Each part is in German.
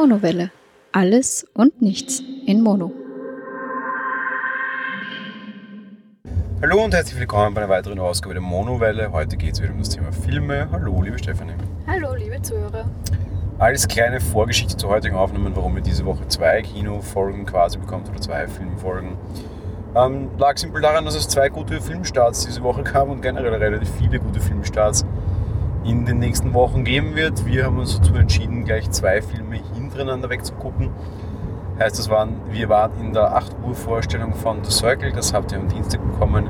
Monowelle. Alles und nichts in Mono. Hallo und herzlich willkommen bei einer weiteren Ausgabe der Monowelle. Heute geht es wieder um das Thema Filme. Hallo, liebe Stefanie. Hallo, liebe Zuhörer. Als kleine Vorgeschichte zur heutigen Aufnahme, warum ihr diese Woche zwei Kinofolgen quasi bekommt oder zwei Filmfolgen. Ähm, lag simpel daran, dass es zwei gute Filmstarts diese Woche gab und generell relativ viele gute Filmstarts in den nächsten Wochen geben wird. Wir haben uns dazu entschieden, gleich zwei Filme hintereinander wegzugucken. Heißt, das waren, wir waren in der 8 Uhr Vorstellung von The Circle, das habt ihr am Dienstag bekommen,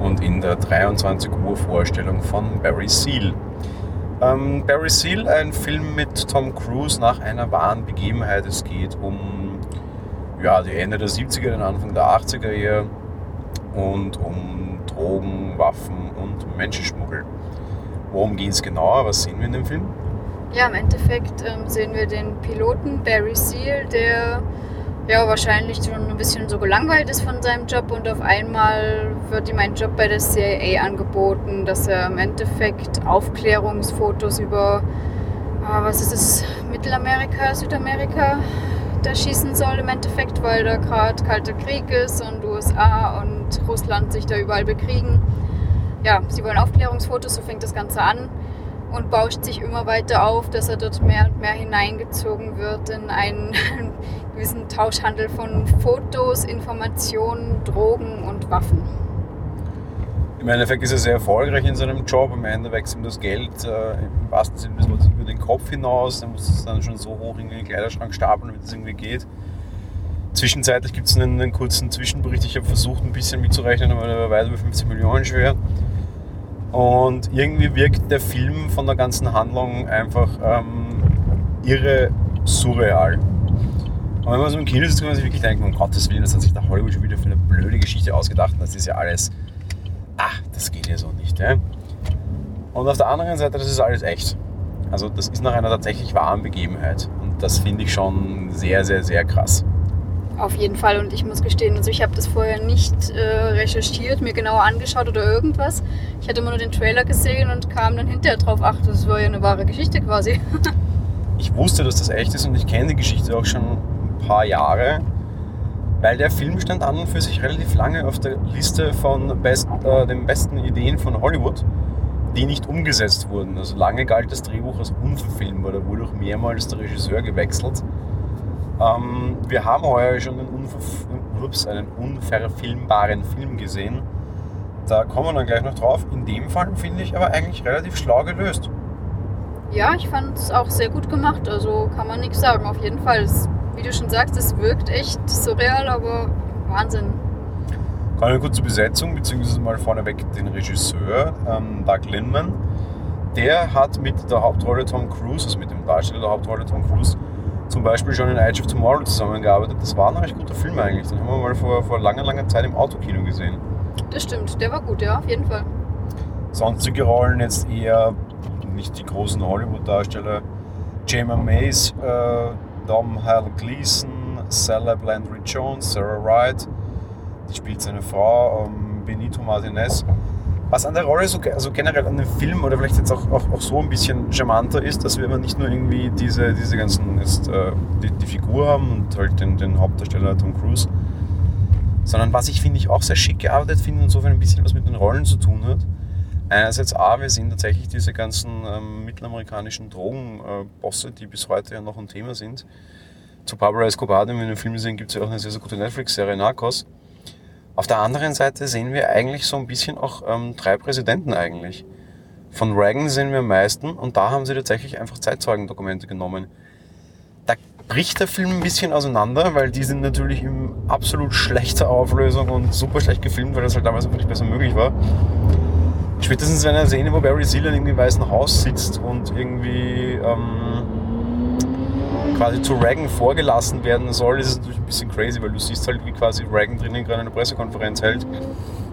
und in der 23 Uhr Vorstellung von Barry Seal. Ähm, Barry Seal, ein Film mit Tom Cruise nach einer wahren Begebenheit. Es geht um ja, die Ende der 70er, den Anfang der 80er eher und um Drogen, Waffen und Menschenschmuggel. Worum geht es genauer? Was sehen wir in dem Film? Ja, im Endeffekt ähm, sehen wir den Piloten Barry Seal, der ja wahrscheinlich schon ein bisschen so gelangweilt ist von seinem Job und auf einmal wird ihm ein Job bei der CIA angeboten, dass er im Endeffekt Aufklärungsfotos über, äh, was ist es, Mittelamerika, Südamerika, da schießen soll im Endeffekt, weil da gerade kalter Krieg ist und USA und Russland sich da überall bekriegen. Ja, sie wollen Aufklärungsfotos, so fängt das Ganze an und bauscht sich immer weiter auf, dass er dort mehr und mehr hineingezogen wird in einen gewissen Tauschhandel von Fotos, Informationen, Drogen und Waffen. Im Endeffekt ist er sehr erfolgreich in seinem Job. Am Ende wächst ihm das Geld äh, im wahrsten Sinne des über den Kopf hinaus. Er muss es dann schon so hoch in den Kleiderschrank stapeln, damit es irgendwie geht. Zwischenzeitlich gibt es einen, einen, kurzen Zwischenbericht. Ich habe versucht, ein bisschen mitzurechnen, aber der war weit über 50 Millionen schwer. Und irgendwie wirkt der Film von der ganzen Handlung einfach ähm, irre surreal. Und wenn man so im Kino sitzt, kann man sich wirklich denken, um Gottes Willen, das hat sich der Hollywood schon wieder für eine blöde Geschichte ausgedacht. Das ist ja alles, ach, das geht ja so nicht. Ja? Und auf der anderen Seite, das ist alles echt. Also das ist nach einer tatsächlich wahren Begebenheit. Und das finde ich schon sehr, sehr, sehr krass. Auf jeden Fall. Und ich muss gestehen, also ich habe das vorher nicht äh, recherchiert, mir genauer angeschaut oder irgendwas. Ich hatte immer nur den Trailer gesehen und kam dann hinterher drauf, ach, das war ja eine wahre Geschichte quasi. ich wusste, dass das echt ist und ich kenne die Geschichte auch schon ein paar Jahre, weil der Film stand an und für sich relativ lange auf der Liste von best, äh, den besten Ideen von Hollywood, die nicht umgesetzt wurden. Also lange galt das Drehbuch als unverfilmbar, da wurde auch mehrmals der Regisseur gewechselt. Ähm, wir haben heuer schon einen, unver ups, einen unverfilmbaren Film gesehen. Da kommen wir dann gleich noch drauf. In dem Fall finde ich aber eigentlich relativ schlau gelöst. Ja, ich fand es auch sehr gut gemacht. Also kann man nichts sagen. Auf jeden Fall. Es, wie du schon sagst, es wirkt echt surreal, aber Wahnsinn. Kommen wir kurz zur Besetzung, beziehungsweise mal vorneweg den Regisseur, ähm, Doug Linman. Der hat mit der Hauptrolle Tom Cruise, also mit dem Darsteller der Hauptrolle Tom Cruise, zum Beispiel schon in Age of Tomorrow zusammengearbeitet. Das war ein recht guter Film eigentlich. Den haben wir mal vor, vor langer, langer Zeit im Autokino gesehen. Das stimmt, der war gut, ja, auf jeden Fall. Sonstige Rollen jetzt eher nicht die großen Hollywood-Darsteller. Jamie Mays, äh, Dom Hal Gleason, Sarah Landry Jones, Sarah Wright, die spielt seine Frau, ähm, Benito Martinez. Was an der Rolle so also generell an dem Film oder vielleicht jetzt auch, auch, auch so ein bisschen charmanter ist, dass wir immer nicht nur irgendwie diese, diese ganzen ist, äh, die, die, Figur haben und halt den, den Hauptdarsteller Tom Cruise, sondern was ich finde ich auch sehr schick gearbeitet finde und insofern ein bisschen was mit den Rollen zu tun hat. Einerseits A, wir sehen tatsächlich diese ganzen ähm, mittelamerikanischen Drogenbosse, äh, die bis heute ja noch ein Thema sind. Zu Pablo Escobar, den wir in den Film sehen, gibt es ja auch eine sehr, sehr gute Netflix-Serie Narcos auf der anderen Seite sehen wir eigentlich so ein bisschen auch ähm, drei Präsidenten eigentlich. Von Reagan sehen wir am meisten und da haben sie tatsächlich einfach Zeitzeugendokumente genommen. Da bricht der Film ein bisschen auseinander, weil die sind natürlich in absolut schlechter Auflösung und super schlecht gefilmt, weil das halt damals einfach nicht besser möglich war. Spätestens in einer Szene, wo Barry Seal in irgendwie Weißen Haus sitzt und irgendwie ähm, quasi zu Reagan vorgelassen werden soll, ist es natürlich ein bisschen crazy, weil du siehst halt, wie quasi Reagan drinnen gerade eine Pressekonferenz hält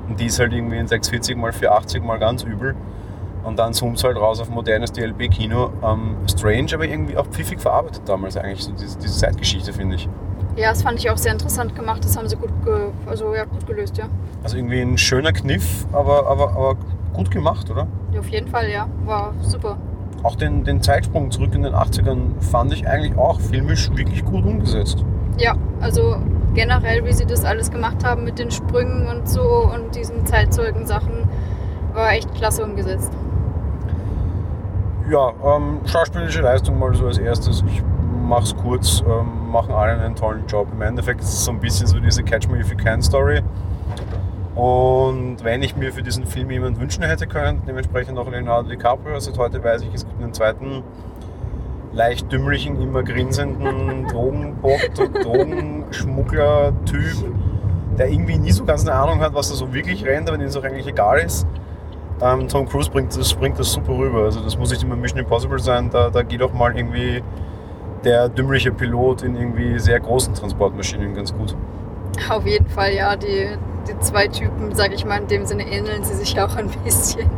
und die ist halt irgendwie in 640 mal 480 mal ganz übel und dann zoomt es halt raus auf modernes DLB-Kino. Ähm, strange, aber irgendwie auch pfiffig verarbeitet damals eigentlich, so diese, diese Zeitgeschichte, finde ich. Ja, das fand ich auch sehr interessant gemacht. Das haben sie gut, also, ja, gut gelöst, ja. Also irgendwie ein schöner Kniff, aber, aber, aber gut gemacht, oder? Ja, auf jeden Fall, ja. War super. Auch den, den Zeitsprung zurück in den 80ern fand ich eigentlich auch filmisch wirklich gut umgesetzt. Ja, also generell, wie sie das alles gemacht haben mit den Sprüngen und so und diesen Zeitzeugen-Sachen, war echt klasse umgesetzt. Ja, ähm, schauspielerische Leistung mal so als erstes. Ich mach's kurz, ähm, machen alle einen tollen Job. Im Endeffekt ist es so ein bisschen so diese Catch Me If You Can Story. Und wenn ich mir für diesen Film jemanden wünschen hätte können, dementsprechend auch Leonardo DiCaprio, seit also heute weiß ich, es gibt einen zweiten leicht dümmlichen, immer grinsenden Drogenbock, Drogenschmuggler-Typ, der irgendwie nie so ganz eine Ahnung hat, was da so wirklich rennt, aber dem es auch eigentlich egal ist. Ähm, Tom Cruise bringt das, bringt das super rüber. Also das muss nicht immer Mission Impossible sein, da, da geht auch mal irgendwie der dümmliche Pilot in irgendwie sehr großen Transportmaschinen ganz gut. Auf jeden Fall, ja. Die, die zwei Typen, sag ich mal, in dem Sinne ähneln sie sich auch ein bisschen.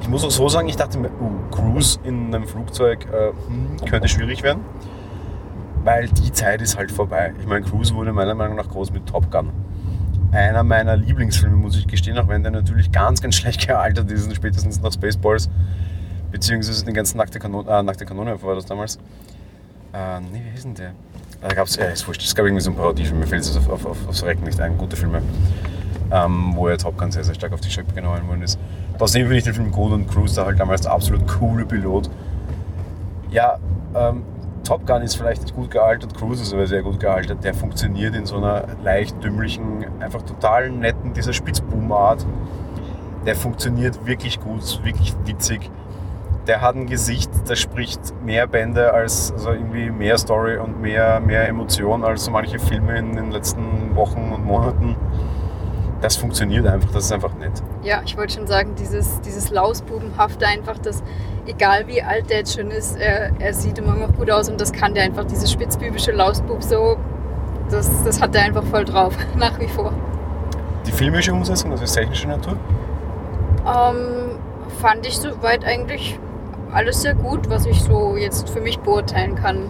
Ich muss auch so sagen, ich dachte mir, uh, Cruise in einem Flugzeug äh, hm, könnte schwierig werden, weil die Zeit ist halt vorbei. Ich meine, Cruise wurde meiner Meinung nach groß mit Top Gun. Einer meiner Lieblingsfilme, muss ich gestehen, auch wenn der natürlich ganz, ganz schlecht gealtert ist, spätestens nach Spaceballs, beziehungsweise den ganzen Nackte Kanone, äh, Nackte Kanone war das damals. Äh, nee, wie hieß denn der? Da gab es, ja, ist wurscht, es gab irgendwie so ein Parodiefilm, mir fällt es auf, auf, auf, aufs Recken nicht ein, gute Filme, ähm, wo ja Top Gun sehr, sehr stark auf die Schippe genommen worden ist. Trotzdem finde ich den Film gut und Cruise da halt damals der absolut coole Pilot. Ja, ähm, Top Gun ist vielleicht nicht gut gealtert, Cruise ist aber sehr gut gealtert. Der funktioniert in so einer leicht dümmlichen, einfach total netten, dieser Spitzboom-Art. Der funktioniert wirklich gut, wirklich witzig der hat ein Gesicht, das spricht mehr Bände als, also irgendwie mehr Story und mehr, mehr Emotion als so manche Filme in den letzten Wochen und Monaten. Das funktioniert einfach, das ist einfach nett. Ja, ich wollte schon sagen, dieses, dieses Lausbubenhafte einfach, dass egal wie alt der jetzt schon ist, er, er sieht immer noch gut aus und das kann der einfach, dieses spitzbübische Lausbub so, das, das hat er einfach voll drauf, nach wie vor. Die filmische Umsetzung, also technische Natur? Ähm, fand ich soweit eigentlich alles sehr gut, was ich so jetzt für mich beurteilen kann.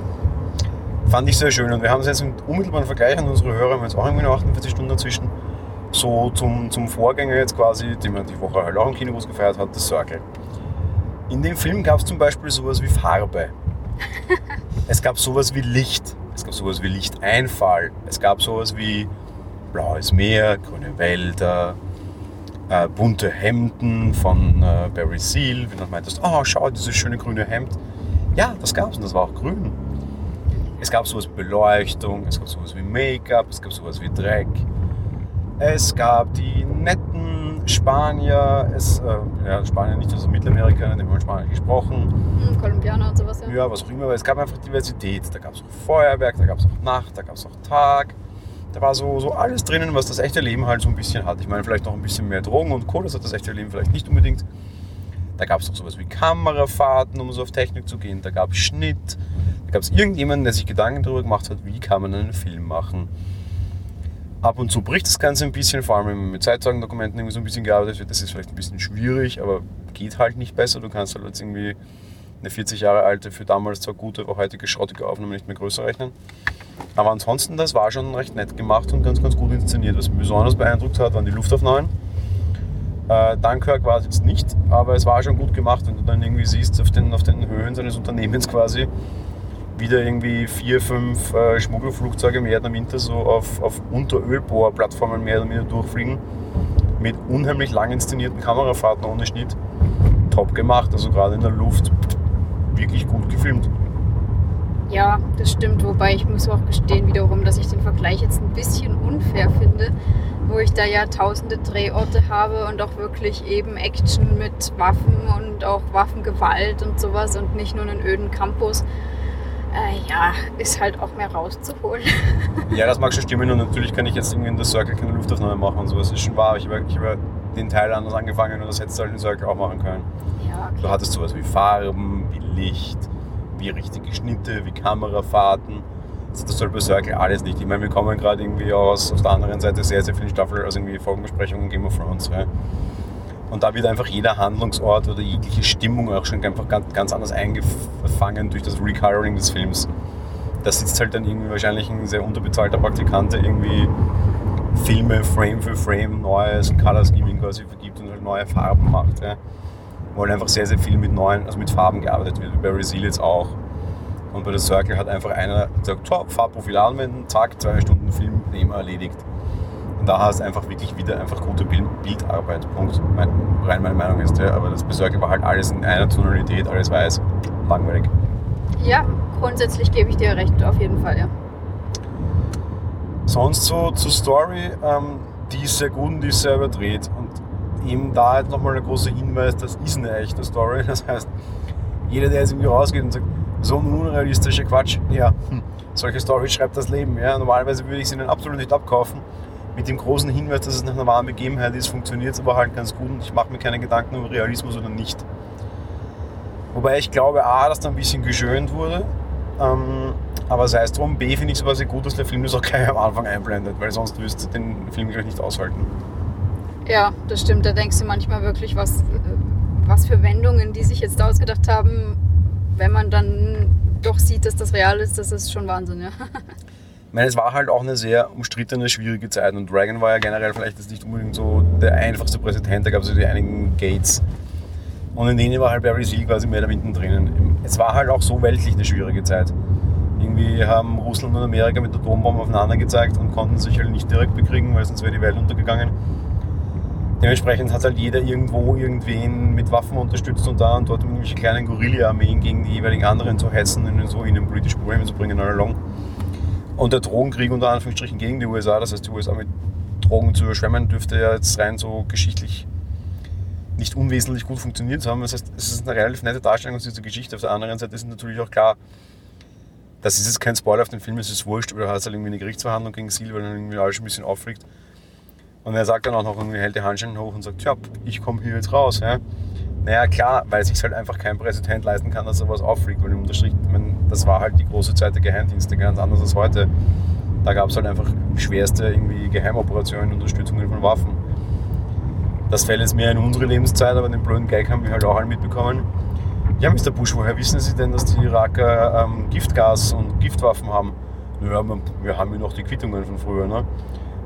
Fand ich sehr schön und wir haben es jetzt im unmittelbaren Vergleich an unsere Hörer, haben jetzt auch irgendwie noch 48 Stunden dazwischen, so zum, zum Vorgänger jetzt quasi, den man die Woche halt auch im Kinobus gefeiert hat, das Circle. In dem Film gab es zum Beispiel sowas wie Farbe. es gab sowas wie Licht. Es gab sowas wie Lichteinfall. Es gab sowas wie blaues Meer, grüne Wälder, äh, bunte Hemden von äh, Barry Seal, wie du meintest, oh schau, dieses schöne grüne Hemd. Ja, das gab es und das war auch grün. Es gab sowas wie Beleuchtung, es gab sowas wie Make-up, es gab sowas wie Dreck. Es gab die netten Spanier, es, äh, ja, Spanier nicht, also Mittelamerika, in dem haben Spanier gesprochen. Hm, Kolumbianer und sowas, ja. Ja, was auch immer, aber es gab einfach Diversität. Da gab es auch Feuerwerk, da gab es auch Nacht, da gab es auch Tag da war so, so alles drinnen, was das echte Leben halt so ein bisschen hat. Ich meine, vielleicht noch ein bisschen mehr Drogen und Co., das hat das echte Leben vielleicht nicht unbedingt. Da gab es auch sowas wie Kamerafahrten, um so auf Technik zu gehen. Da gab es Schnitt. Da gab es irgendjemanden, der sich Gedanken darüber gemacht hat, wie kann man einen Film machen. Ab und zu bricht das Ganze ein bisschen, vor allem wenn man mit Zeitzeugendokumenten irgendwie so ein bisschen gearbeitet wird. Das ist vielleicht ein bisschen schwierig, aber geht halt nicht besser. Du kannst halt jetzt irgendwie eine 40 Jahre alte, für damals zwar gute, aber heutige schrottige Aufnahme nicht mehr größer rechnen. Aber ansonsten, das war schon recht nett gemacht und ganz, ganz gut inszeniert. Was mich besonders beeindruckt hat, waren die Luftaufnahmen. Äh, Dunkirk war es jetzt nicht, aber es war schon gut gemacht, wenn du dann irgendwie siehst, auf den, auf den Höhen seines Unternehmens quasi, wieder irgendwie vier, fünf äh, Schmuggelflugzeuge mehr im Winter so auf, auf Unterölbohrplattformen mehr oder weniger durchfliegen. Mit unheimlich lang inszenierten Kamerafahrten ohne Schnitt. Top gemacht, also gerade in der Luft wirklich gut gefilmt. Ja, das stimmt. Wobei ich muss auch gestehen wiederum, dass ich den Vergleich jetzt ein bisschen unfair finde, wo ich da ja tausende Drehorte habe und auch wirklich eben Action mit Waffen und auch Waffengewalt und sowas und nicht nur einen öden Campus. Äh, ja, ist halt auch mehr rauszuholen. ja, das mag schon stimmen und natürlich kann ich jetzt irgendwie in der Circle keine Luftaufnahme machen und sowas. Ist schon wahr. Ich habe, ich habe den Teil anders angefangen und das hättest du halt in Circle auch machen können. Ja, okay. Du hattest sowas wie Farben, wie Licht, wie richtige Schnitte, wie Kamerafahrten. Also das soll Circle alles nicht. Ich meine, wir kommen gerade irgendwie aus, auf der anderen Seite sehr, sehr viele Staffel, also irgendwie Folgenbesprechungen Game of Thrones. Ja. Und da wird einfach jeder Handlungsort oder jegliche Stimmung auch schon einfach ganz, ganz anders eingefangen durch das Recoloring des Films. Da sitzt halt dann irgendwie wahrscheinlich ein sehr unterbezahlter Praktikant, der irgendwie Filme Frame für Frame neues Color Scheming quasi vergibt und halt neue Farben macht. Ja wo halt einfach sehr, sehr viel mit neuen, also mit Farben gearbeitet wird, wie bei Resil jetzt auch. Und bei der Circle hat einfach einer gesagt, so, Farbprofil anwenden, zack, zwei Stunden Film Thema erledigt. Und da hast du einfach wirklich wieder einfach gute Bild Bildarbeit. Punkt. Mein, rein meine Meinung ist, ja. Aber das bei Circle war halt alles in einer Tonalität, alles weiß, langweilig. Ja, grundsätzlich gebe ich dir recht, auf jeden Fall, ja. Sonst so zur Story, ähm, die ist sehr gut und die ist sehr überdreht. Und eben da halt nochmal ein großer Hinweis, das ist eine echte Story. Das heißt, jeder, der jetzt irgendwie rausgeht und sagt, so ein unrealistischer Quatsch, ja, hm, solche Stories schreibt das Leben. Ja. Normalerweise würde ich sie ihnen absolut nicht abkaufen. Mit dem großen Hinweis, dass es nach einer wahren Begebenheit ist, funktioniert es aber halt ganz gut und ich mache mir keine Gedanken über Realismus oder nicht. Wobei ich glaube, A, dass da ein bisschen geschönt wurde. Ähm, aber sei es drum, B finde ich sowas sehr gut, dass der Film das auch gleich am Anfang einblendet, weil sonst wirst du den Film gleich nicht aushalten. Ja, das stimmt. Da denkst du manchmal wirklich, was, was für Wendungen die sich jetzt ausgedacht haben, wenn man dann doch sieht, dass das real ist, das ist schon Wahnsinn, ja. Ich meine, es war halt auch eine sehr umstrittene, schwierige Zeit und Reagan war ja generell vielleicht nicht unbedingt so der einfachste Präsident, da gab es ja die einigen Gates. Und in denen war halt Barry Seal quasi mehr da drinnen. Es war halt auch so weltlich eine schwierige Zeit. Irgendwie haben Russland und Amerika mit Atombomben aufeinander gezeigt und konnten sich halt nicht direkt bekriegen, weil sonst wäre die Welt untergegangen. Dementsprechend hat halt jeder irgendwo irgendwen mit Waffen unterstützt und da und dort irgendwelche kleinen Guerilla-Armeen gegen die jeweiligen anderen zu hetzen und so in ein politisches Problem zu bringen, all along. Und der Drogenkrieg unter Anführungsstrichen gegen die USA, das heißt die USA mit Drogen zu überschwemmen, dürfte ja jetzt rein so geschichtlich nicht unwesentlich gut funktioniert haben. Das heißt, es ist eine relativ nette Darstellung dieser Geschichte. Auf der anderen Seite ist natürlich auch klar, das ist jetzt kein Spoiler auf den Film, es ist wurscht, aber du hast halt irgendwie eine Gerichtsverhandlung gegen weil dann irgendwie alles ein bisschen auffliegt. Und er sagt dann auch noch, irgendwie hält die Handschellen hoch und sagt, ja, ich komme hier jetzt raus. Ja. Naja, klar, weil sich halt einfach kein Präsident leisten kann, dass sowas auffliegt, weil im Unterstrich, das war halt die große Zeit der Geheimdienste, ganz anders als heute. Da gab es halt einfach schwerste irgendwie Geheimoperationen, Unterstützungen von Waffen. Das fällt jetzt mehr in unsere Lebenszeit, aber den blöden Gag haben wir halt auch alle mitbekommen. Ja, Mr. Bush, woher wissen Sie denn, dass die Iraker ähm, Giftgas und Giftwaffen haben? Naja, wir haben ja noch die Quittungen von früher. Ne?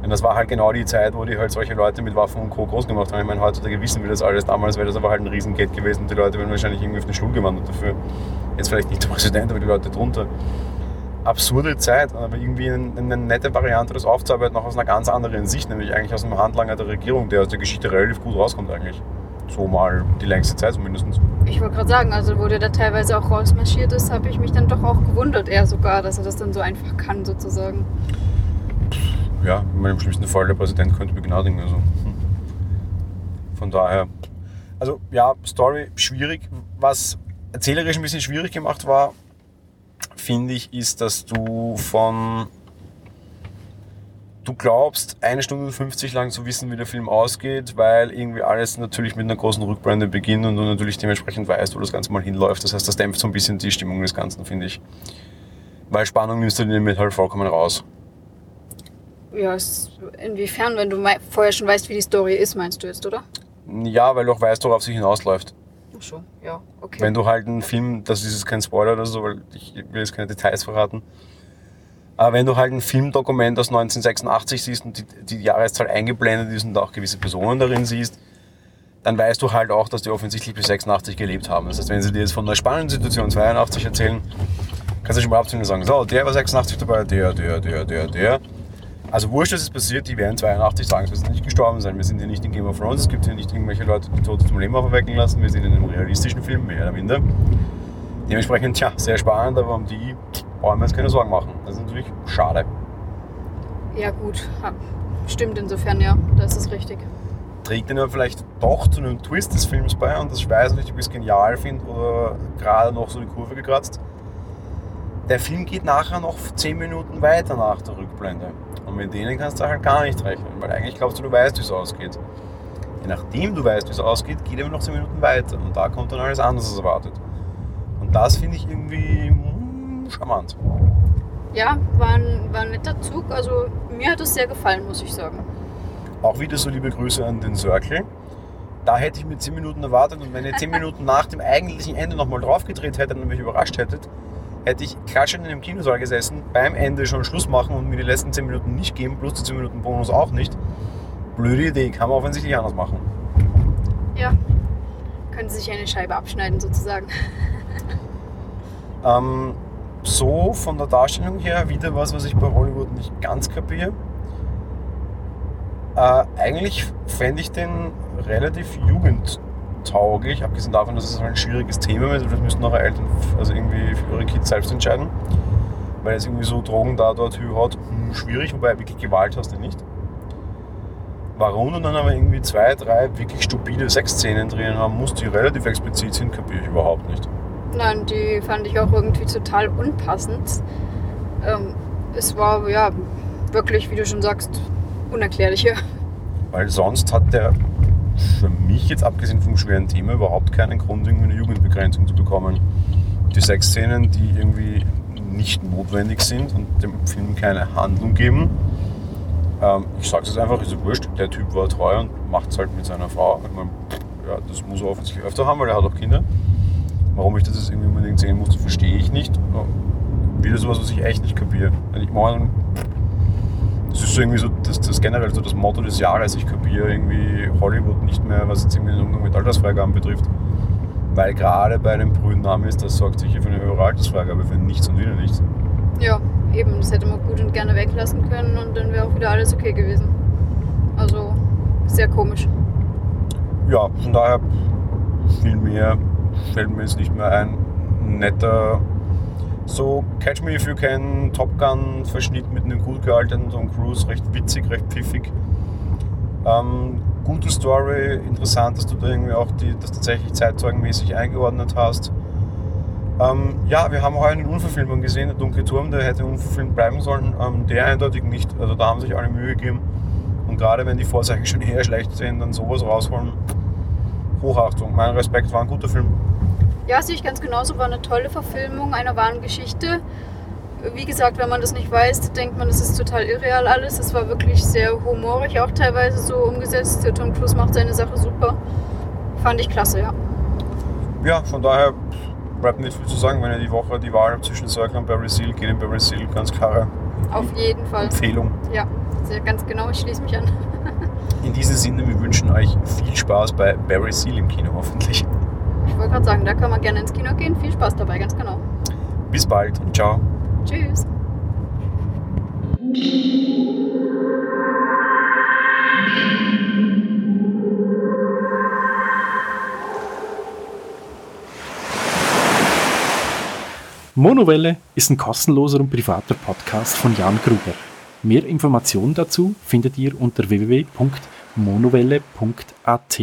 Und das war halt genau die Zeit, wo die halt solche Leute mit Waffen und Co. groß gemacht haben. Ich meine, heutzutage wissen wir das alles. Damals wäre das aber halt ein Riesengeld gewesen. Die Leute wären wahrscheinlich irgendwie auf den Stuhl gewandert dafür. Jetzt vielleicht nicht der Präsident, aber die Leute drunter. Absurde Zeit, aber irgendwie eine, eine nette Variante, das aufzuarbeiten, auch aus einer ganz anderen Sicht, nämlich eigentlich aus einem Handlanger der Regierung, der aus der Geschichte relativ gut rauskommt eigentlich so mal die längste Zeit zumindest. Ich wollte gerade sagen, also wo der da teilweise auch rausmarschiert ist, habe ich mich dann doch auch gewundert, er sogar, dass er das dann so einfach kann, sozusagen. Ja, im schlimmsten Fall der Präsident könnte begnadigen. Also. Hm. Von daher, also ja, Story schwierig. Was erzählerisch ein bisschen schwierig gemacht war, finde ich, ist, dass du von du glaubst, eine Stunde und 50 lang zu wissen, wie der Film ausgeht, weil irgendwie alles natürlich mit einer großen Rückblende beginnt und du natürlich dementsprechend weißt, wo das Ganze mal hinläuft. Das heißt, das dämpft so ein bisschen die Stimmung des Ganzen, finde ich. Weil Spannung nimmst du den mit halt vollkommen raus. Ja, inwiefern, wenn du vorher schon weißt, wie die Story ist, meinst du jetzt, oder? Ja, weil du auch weißt, worauf sie hinausläuft. Ach so, ja, okay. Wenn du halt einen Film, das ist jetzt kein Spoiler oder so, weil ich will jetzt keine Details verraten, aber wenn du halt ein Filmdokument aus 1986 siehst und die, die Jahreszahl eingeblendet ist und auch gewisse Personen darin siehst, dann weißt du halt auch, dass die offensichtlich bis 86 gelebt haben. Das heißt, wenn sie dir jetzt von einer spannenden Situation 82 erzählen, kannst du schon mal abziehen und sagen, so, der war 86 dabei, der, der, der, der, der. Also wurscht, dass es passiert, die werden 82 sagen, wir sind nicht gestorben sein, wir sind hier nicht in Game of Thrones, es gibt hier nicht irgendwelche Leute, die Tote zum Leben aufwecken lassen, wir sind in einem realistischen Film, mehr oder minder. Dementsprechend, tja, sehr spannend, aber um die brauchen wir uns keine Sorgen machen. Das ist natürlich schade. Ja, gut. Stimmt insofern, ja. Das ist richtig. Trägt den aber vielleicht doch zu einem Twist des Films bei und das ich weiß nicht, ob ich es genial finde oder gerade noch so die Kurve gekratzt. Der Film geht nachher noch 10 Minuten weiter nach der Rückblende. Und mit denen kannst du halt gar nicht rechnen, weil eigentlich glaubst du, du weißt, wie es ausgeht. Je nachdem du weißt, wie es ausgeht, geht er noch 10 Minuten weiter. Und da kommt dann alles anders als erwartet. Und das finde ich irgendwie charmant. Ja, war ein, war ein netter Zug. Also mir hat es sehr gefallen, muss ich sagen. Auch wieder so liebe Grüße an den Circle. Da hätte ich mir 10 Minuten erwartet und wenn ihr 10 Minuten nach dem eigentlichen Ende nochmal draufgedreht hättet und mich überrascht hättet, hätte ich klatschend in dem Kinosaal gesessen, beim Ende schon Schluss machen und mir die letzten 10 Minuten nicht geben, plus die 10 Minuten Bonus auch nicht. Blöde Idee, kann man offensichtlich anders machen. Ja. Können sie sich eine Scheibe abschneiden sozusagen. Ähm, so von der Darstellung her wieder was, was ich bei Hollywood nicht ganz kapiere. Äh, eigentlich fände ich den relativ jugendtauglich, abgesehen davon, dass es ein schwieriges Thema ist. Das müssten eure Eltern also irgendwie für ihre Kids selbst entscheiden. Weil es irgendwie so Drogen da, dort, hü, hat, hm, schwierig, wobei wirklich Gewalt hast du nicht. Warum und dann aber irgendwie zwei, drei wirklich stupide Sexszenen drin haben muss, die relativ explizit sind, kapiere ich überhaupt nicht. Nein, die fand ich auch irgendwie total unpassend. Ähm, es war ja wirklich, wie du schon sagst, unerklärliche. Weil sonst hat der für mich jetzt abgesehen vom schweren Thema überhaupt keinen Grund, irgendwie eine Jugendbegrenzung zu bekommen. Die Sexszenen, die irgendwie nicht notwendig sind und dem Film keine Handlung geben. Ähm, ich sage es einfach, ist ja wurscht, der Typ war treu und macht es halt mit seiner Frau. Ich mein, ja, das muss er offensichtlich öfter haben, weil er hat auch Kinder. Warum ich das jetzt irgendwie unbedingt sehen muss, verstehe ich nicht. Wieder sowas, was ich echt nicht kapiere. Ich meine, ist so irgendwie so das, das generell so das Motto des Jahres. Ich kapiere irgendwie Hollywood nicht mehr, was jetzt irgendwie den Umgang mit Altersfreigaben betrifft. Weil gerade bei den Brüdennamen ist, das sorgt sicher für eine höhere Altersfreigabe, für nichts und wieder nichts. Ja, eben, das hätte man gut und gerne weglassen können und dann wäre auch wieder alles okay gewesen. Also sehr komisch. Ja, von daher viel mehr fällt mir jetzt nicht mehr ein. Netter, so Catch Me If You Can, Top Gun Verschnitt mit einem gut gealterten Tom Cruise, recht witzig, recht pfiffig. Ähm, gute Story, interessant, dass du da irgendwie auch die, das tatsächlich zeitzeugenmäßig eingeordnet hast. Ähm, ja, wir haben heuer eine Unverfilmung gesehen, der Dunkle Turm, der hätte unverfilmt bleiben sollen, ähm, der eindeutig nicht. Also da haben sich alle Mühe gegeben. Und gerade wenn die Vorzeichen schon eher schlecht sind, dann sowas rausholen. Hochachtung, mein Respekt, war ein guter Film. Ja, sehe ich ganz genauso. War eine tolle Verfilmung einer wahren Geschichte. Wie gesagt, wenn man das nicht weiß, denkt man, das ist total irreal alles. Es war wirklich sehr humorig, auch teilweise so umgesetzt. Der Tom Cruise macht seine Sache super. Fand ich klasse, ja. Ja, von daher bleibt nicht viel zu sagen. Wenn ihr die Woche die Wahl habt zwischen Circle und Barry Seal, geht in Barry Seal, ganz klare Auf jeden Fall. Empfehlung. Ja, sehr ganz genau. Ich schließe mich an. In diesem Sinne, wir wünschen euch viel Spaß bei Barry Seal im Kino hoffentlich. Ich wollte gerade sagen, da kann man gerne ins Kino gehen. Viel Spaß dabei, ganz genau. Bis bald und ciao. Tschüss. Monowelle ist ein kostenloser und privater Podcast von Jan Gruber. Mehr Informationen dazu findet ihr unter www.monowelle.at.